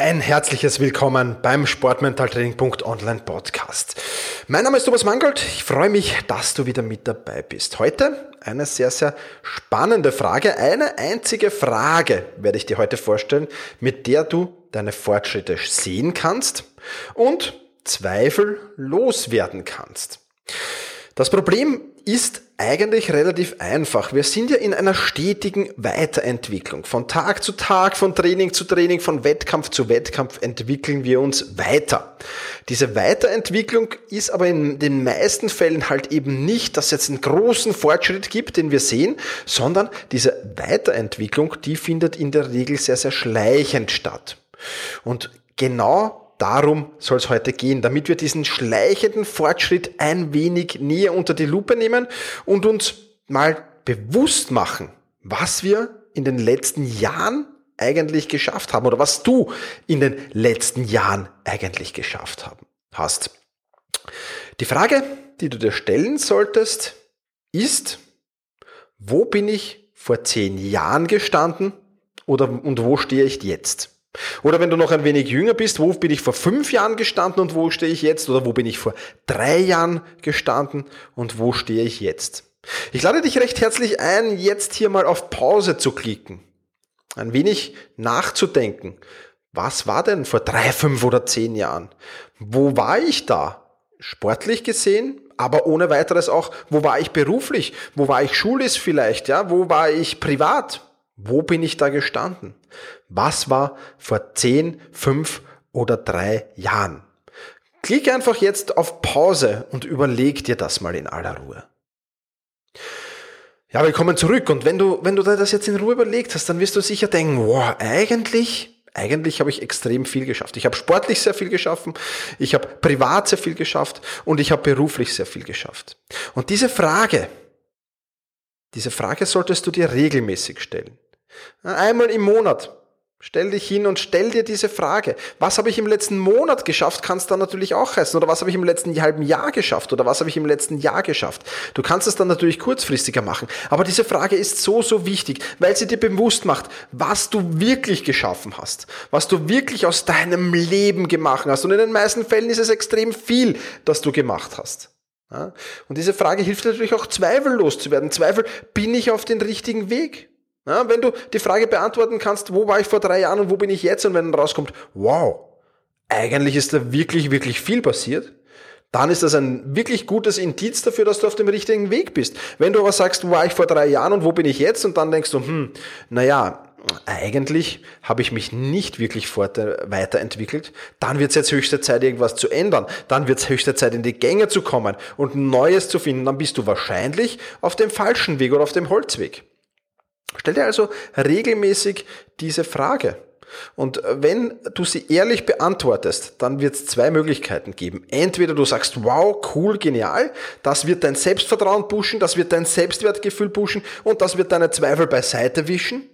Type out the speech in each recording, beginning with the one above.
Ein herzliches Willkommen beim Sportmentaltraining.online Podcast. Mein Name ist Thomas Mangold. Ich freue mich, dass du wieder mit dabei bist. Heute eine sehr, sehr spannende Frage. Eine einzige Frage werde ich dir heute vorstellen, mit der du deine Fortschritte sehen kannst und Zweifel loswerden kannst. Das Problem ist eigentlich relativ einfach. Wir sind ja in einer stetigen Weiterentwicklung. Von Tag zu Tag, von Training zu Training, von Wettkampf zu Wettkampf entwickeln wir uns weiter. Diese Weiterentwicklung ist aber in den meisten Fällen halt eben nicht, dass es jetzt einen großen Fortschritt gibt, den wir sehen, sondern diese Weiterentwicklung, die findet in der Regel sehr, sehr schleichend statt. Und genau darum soll es heute gehen, damit wir diesen schleichenden Fortschritt ein wenig näher unter die Lupe nehmen und uns mal bewusst machen, was wir in den letzten Jahren eigentlich geschafft haben oder was du in den letzten Jahren eigentlich geschafft haben, hast. Die Frage, die du dir stellen solltest, ist, wo bin ich vor zehn Jahren gestanden oder und wo stehe ich jetzt? Oder wenn du noch ein wenig jünger bist, wo bin ich vor fünf Jahren gestanden und wo stehe ich jetzt? Oder wo bin ich vor drei Jahren gestanden und wo stehe ich jetzt? Ich lade dich recht herzlich ein, jetzt hier mal auf Pause zu klicken. Ein wenig nachzudenken. Was war denn vor drei, fünf oder zehn Jahren? Wo war ich da? Sportlich gesehen, aber ohne weiteres auch, wo war ich beruflich? Wo war ich schulisch vielleicht? Ja, wo war ich privat? Wo bin ich da gestanden? Was war vor 10, 5 oder 3 Jahren? Klick einfach jetzt auf Pause und überleg dir das mal in aller Ruhe. Ja, willkommen zurück. Und wenn du, wenn du das jetzt in Ruhe überlegt hast, dann wirst du sicher denken, wow, eigentlich, eigentlich habe ich extrem viel geschafft. Ich habe sportlich sehr viel geschaffen, ich habe privat sehr viel geschafft und ich habe beruflich sehr viel geschafft. Und diese Frage, diese Frage solltest du dir regelmäßig stellen. Einmal im Monat. Stell dich hin und stell dir diese Frage. Was habe ich im letzten Monat geschafft, kann es dann natürlich auch heißen. Oder was habe ich im letzten halben Jahr geschafft? Oder was habe ich im letzten Jahr geschafft? Du kannst es dann natürlich kurzfristiger machen. Aber diese Frage ist so, so wichtig, weil sie dir bewusst macht, was du wirklich geschaffen hast. Was du wirklich aus deinem Leben gemacht hast. Und in den meisten Fällen ist es extrem viel, das du gemacht hast. Und diese Frage hilft natürlich auch Zweifel loszuwerden. Zweifel, bin ich auf den richtigen Weg? Ja, wenn du die Frage beantworten kannst, wo war ich vor drei Jahren und wo bin ich jetzt, und wenn dann rauskommt, wow, eigentlich ist da wirklich, wirklich viel passiert, dann ist das ein wirklich gutes Indiz dafür, dass du auf dem richtigen Weg bist. Wenn du aber sagst, wo war ich vor drei Jahren und wo bin ich jetzt, und dann denkst du, hm, naja, eigentlich habe ich mich nicht wirklich weiterentwickelt, dann wird es jetzt höchste Zeit, irgendwas zu ändern. Dann wird es höchste Zeit, in die Gänge zu kommen und Neues zu finden. Dann bist du wahrscheinlich auf dem falschen Weg oder auf dem Holzweg. Stell dir also regelmäßig diese Frage. Und wenn du sie ehrlich beantwortest, dann wird es zwei Möglichkeiten geben. Entweder du sagst, wow, cool, genial, das wird dein Selbstvertrauen pushen, das wird dein Selbstwertgefühl pushen und das wird deine Zweifel beiseite wischen.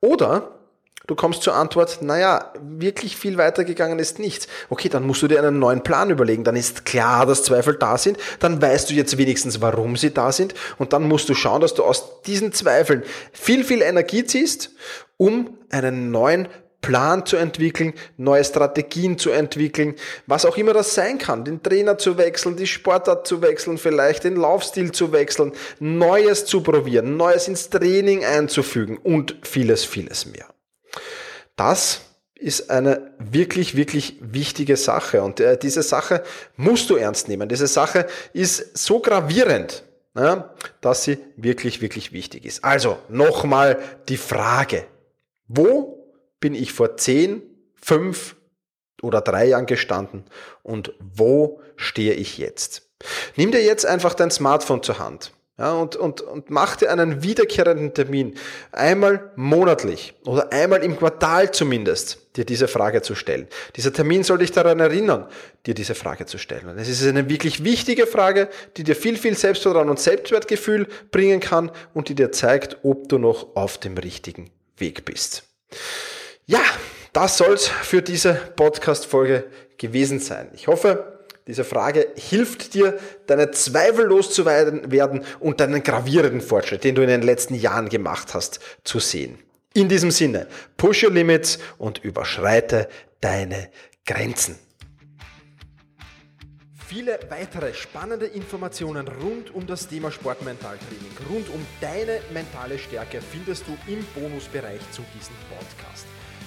Oder Du kommst zur Antwort, naja, wirklich viel weitergegangen ist nichts. Okay, dann musst du dir einen neuen Plan überlegen. Dann ist klar, dass Zweifel da sind. Dann weißt du jetzt wenigstens, warum sie da sind. Und dann musst du schauen, dass du aus diesen Zweifeln viel, viel Energie ziehst, um einen neuen Plan zu entwickeln, neue Strategien zu entwickeln, was auch immer das sein kann, den Trainer zu wechseln, die Sportart zu wechseln, vielleicht den Laufstil zu wechseln, Neues zu probieren, Neues ins Training einzufügen und vieles, vieles mehr. Das ist eine wirklich, wirklich wichtige Sache. Und äh, diese Sache musst du ernst nehmen. Diese Sache ist so gravierend, ja, dass sie wirklich, wirklich wichtig ist. Also nochmal die Frage, wo bin ich vor 10, 5 oder 3 Jahren gestanden und wo stehe ich jetzt? Nimm dir jetzt einfach dein Smartphone zur Hand Ja, und, und, und mach dir einen wiederkehrenden Termin, einmal monatlich oder einmal im Quartal zumindest, dir diese Frage zu stellen. Dieser Termin soll dich daran erinnern, dir diese Frage zu stellen. Und es ist eine wirklich wichtige Frage, die dir viel, viel Selbstvertrauen und Selbstwertgefühl bringen kann und die dir zeigt, ob du noch auf dem richtigen Weg bist. Ja, das soll's für diese Podcast-Folge gewesen sein. Ich hoffe, diese Frage hilft dir, deine Zweifel loszuwerden und deinen gravierenden Fortschritt, den du in den letzten Jahren gemacht hast, zu sehen. In diesem Sinne, push your limits und überschreite deine Grenzen. Viele weitere spannende Informationen rund um das Thema Sportmentaltraining, rund um deine mentale Stärke findest du im Bonusbereich zu diesem Podcast.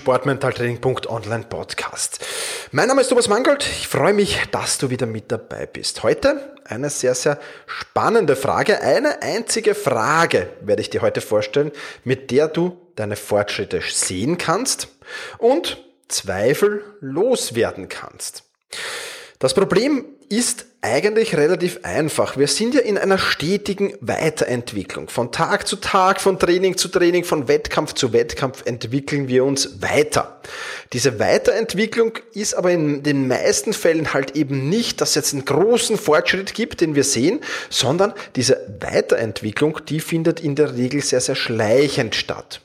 sportmentaltraining.online Podcast. Mein Name ist Thomas Mangold. Ich freue mich, dass du wieder mit dabei bist. Heute eine sehr, sehr spannende Frage. Eine einzige Frage werde ich dir heute vorstellen, mit der du deine Fortschritte sehen kannst und Zweifel loswerden kannst. Das Problem ist eigentlich relativ einfach. Wir sind ja in einer stetigen Weiterentwicklung. Von Tag zu Tag, von Training zu Training, von Wettkampf zu Wettkampf entwickeln wir uns weiter. Diese Weiterentwicklung ist aber in den meisten Fällen halt eben nicht, dass es jetzt einen großen Fortschritt gibt, den wir sehen, sondern diese Weiterentwicklung, die findet in der Regel sehr, sehr schleichend statt.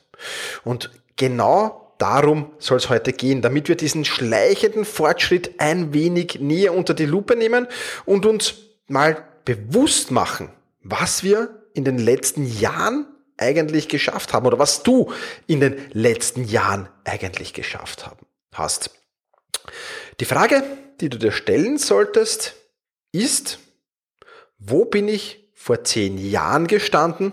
Und genau darum soll es heute gehen, damit wir diesen schleichenden Fortschritt ein wenig näher unter die Lupe nehmen und uns mal bewusst machen, was wir in den letzten Jahren eigentlich geschafft haben oder was du in den letzten Jahren eigentlich geschafft haben, hast. Die Frage, die du dir stellen solltest, ist, wo bin ich vor zehn Jahren gestanden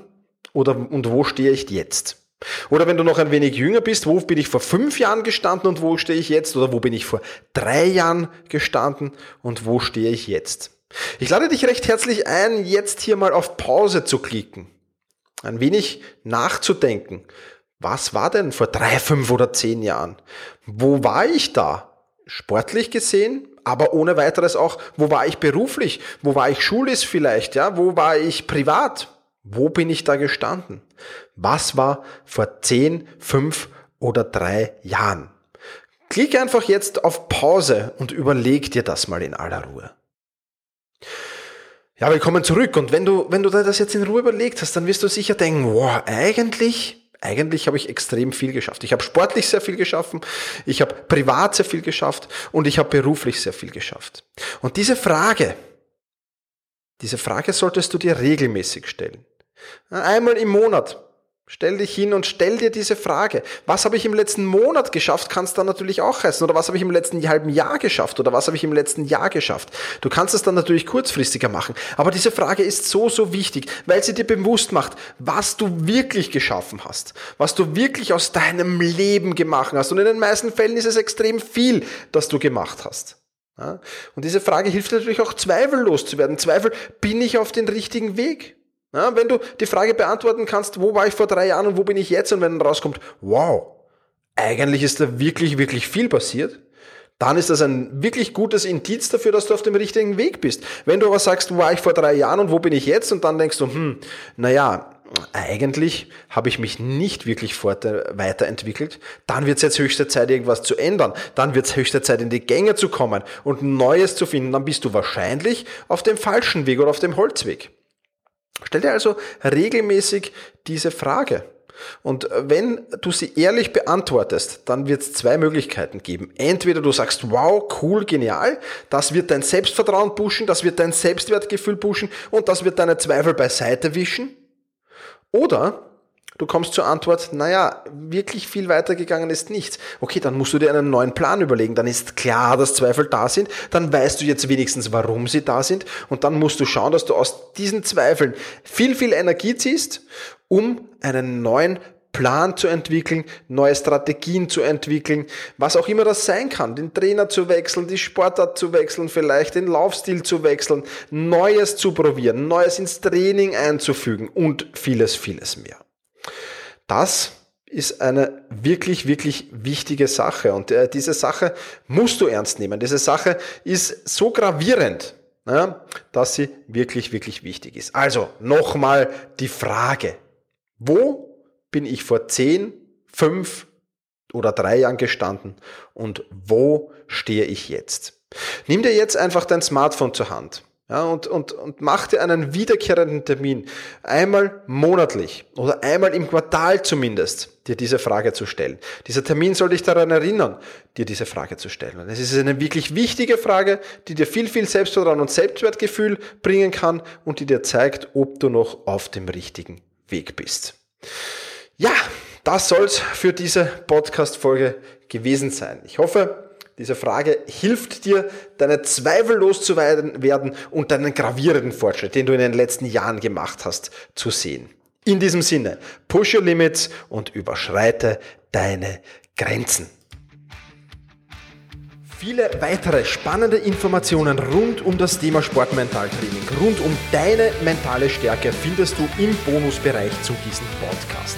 oder und wo stehe ich jetzt? Oder wenn du noch ein wenig jünger bist, wo bin ich vor fünf Jahren gestanden und wo stehe ich jetzt? Oder wo bin ich vor drei Jahren gestanden und wo stehe ich jetzt? Ich lade dich recht herzlich ein, jetzt hier mal auf Pause zu klicken. Ein wenig nachzudenken. Was war denn vor drei, fünf oder zehn Jahren? Wo war ich da? Sportlich gesehen, aber ohne weiteres auch, wo war ich beruflich? Wo war ich schulisch vielleicht? Ja, wo war ich privat? Wo bin ich da gestanden? Was war vor 10, 5 oder 3 Jahren? Klick einfach jetzt auf Pause und überleg dir das mal in aller Ruhe. Ja, willkommen zurück. Und wenn du, wenn du das jetzt in Ruhe überlegt hast, dann wirst du sicher denken, wow, eigentlich, eigentlich habe ich extrem viel geschafft. Ich habe sportlich sehr viel geschaffen, ich habe privat sehr viel geschafft und ich habe beruflich sehr viel geschafft. Und diese Frage, diese Frage solltest du dir regelmäßig stellen. Einmal im Monat. Stell dich hin und stell dir diese Frage. Was habe ich im letzten Monat geschafft, kann es dann natürlich auch heißen. Oder was habe ich im letzten halben Jahr geschafft? Oder was habe ich im letzten Jahr geschafft? Du kannst es dann natürlich kurzfristiger machen. Aber diese Frage ist so, so wichtig, weil sie dir bewusst macht, was du wirklich geschaffen hast. Was du wirklich aus deinem Leben gemacht hast. Und in den meisten Fällen ist es extrem viel, das du gemacht hast. Und diese Frage hilft natürlich auch Zweifel loszuwerden. Zweifel, bin ich auf den richtigen Weg? Ja, wenn du die Frage beantworten kannst, wo war ich vor drei Jahren und wo bin ich jetzt, und wenn dann rauskommt, wow, eigentlich ist da wirklich, wirklich viel passiert, dann ist das ein wirklich gutes Indiz dafür, dass du auf dem richtigen Weg bist. Wenn du aber sagst, wo war ich vor drei Jahren und wo bin ich jetzt, und dann denkst du, hm, naja, eigentlich habe ich mich nicht wirklich weiterentwickelt, dann wird es jetzt höchste Zeit, irgendwas zu ändern. Dann wird es höchste Zeit, in die Gänge zu kommen und Neues zu finden. Dann bist du wahrscheinlich auf dem falschen Weg oder auf dem Holzweg. Stell dir also regelmäßig diese Frage. Und wenn du sie ehrlich beantwortest, dann wird es zwei Möglichkeiten geben. Entweder du sagst, wow, cool, genial, das wird dein Selbstvertrauen pushen, das wird dein Selbstwertgefühl pushen und das wird deine Zweifel beiseite wischen. Oder Du kommst zur Antwort, naja, wirklich viel weitergegangen ist nichts. Okay, dann musst du dir einen neuen Plan überlegen. Dann ist klar, dass Zweifel da sind. Dann weißt du jetzt wenigstens, warum sie da sind. Und dann musst du schauen, dass du aus diesen Zweifeln viel, viel Energie ziehst, um einen neuen Plan zu entwickeln, neue Strategien zu entwickeln, was auch immer das sein kann, den Trainer zu wechseln, die Sportart zu wechseln, vielleicht den Laufstil zu wechseln, Neues zu probieren, Neues ins Training einzufügen und vieles, vieles mehr. Das ist eine wirklich, wirklich wichtige Sache und äh, diese Sache musst du ernst nehmen. Diese Sache ist so gravierend, ja, dass sie wirklich, wirklich wichtig ist. Also nochmal die Frage, wo bin ich vor 10, 5 oder 3 Jahren gestanden und wo stehe ich jetzt? Nimm dir jetzt einfach dein Smartphone zur Hand ja, und, und, und mach dir einen wiederkehrenden Termin, einmal monatlich oder einmal im Quartal zumindest, dir diese Frage zu stellen. Dieser Termin soll dich daran erinnern, dir diese Frage zu stellen. Und es ist eine wirklich wichtige Frage, die dir viel, viel Selbstvertrauen und Selbstwertgefühl bringen kann und die dir zeigt, ob du noch auf dem richtigen Weg bist. Ja, das soll's für diese Podcast-Folge gewesen sein. Ich hoffe, diese Frage hilft dir, deine Zweifel loszuwerden und deinen gravierenden Fortschritt, den du in den letzten Jahren gemacht hast, zu sehen. In diesem Sinne, push your limits und überschreite deine Grenzen. Viele weitere spannende Informationen rund um das Thema Sportmentaltraining, rund um deine mentale Stärke findest du im Bonusbereich zu diesem Podcast.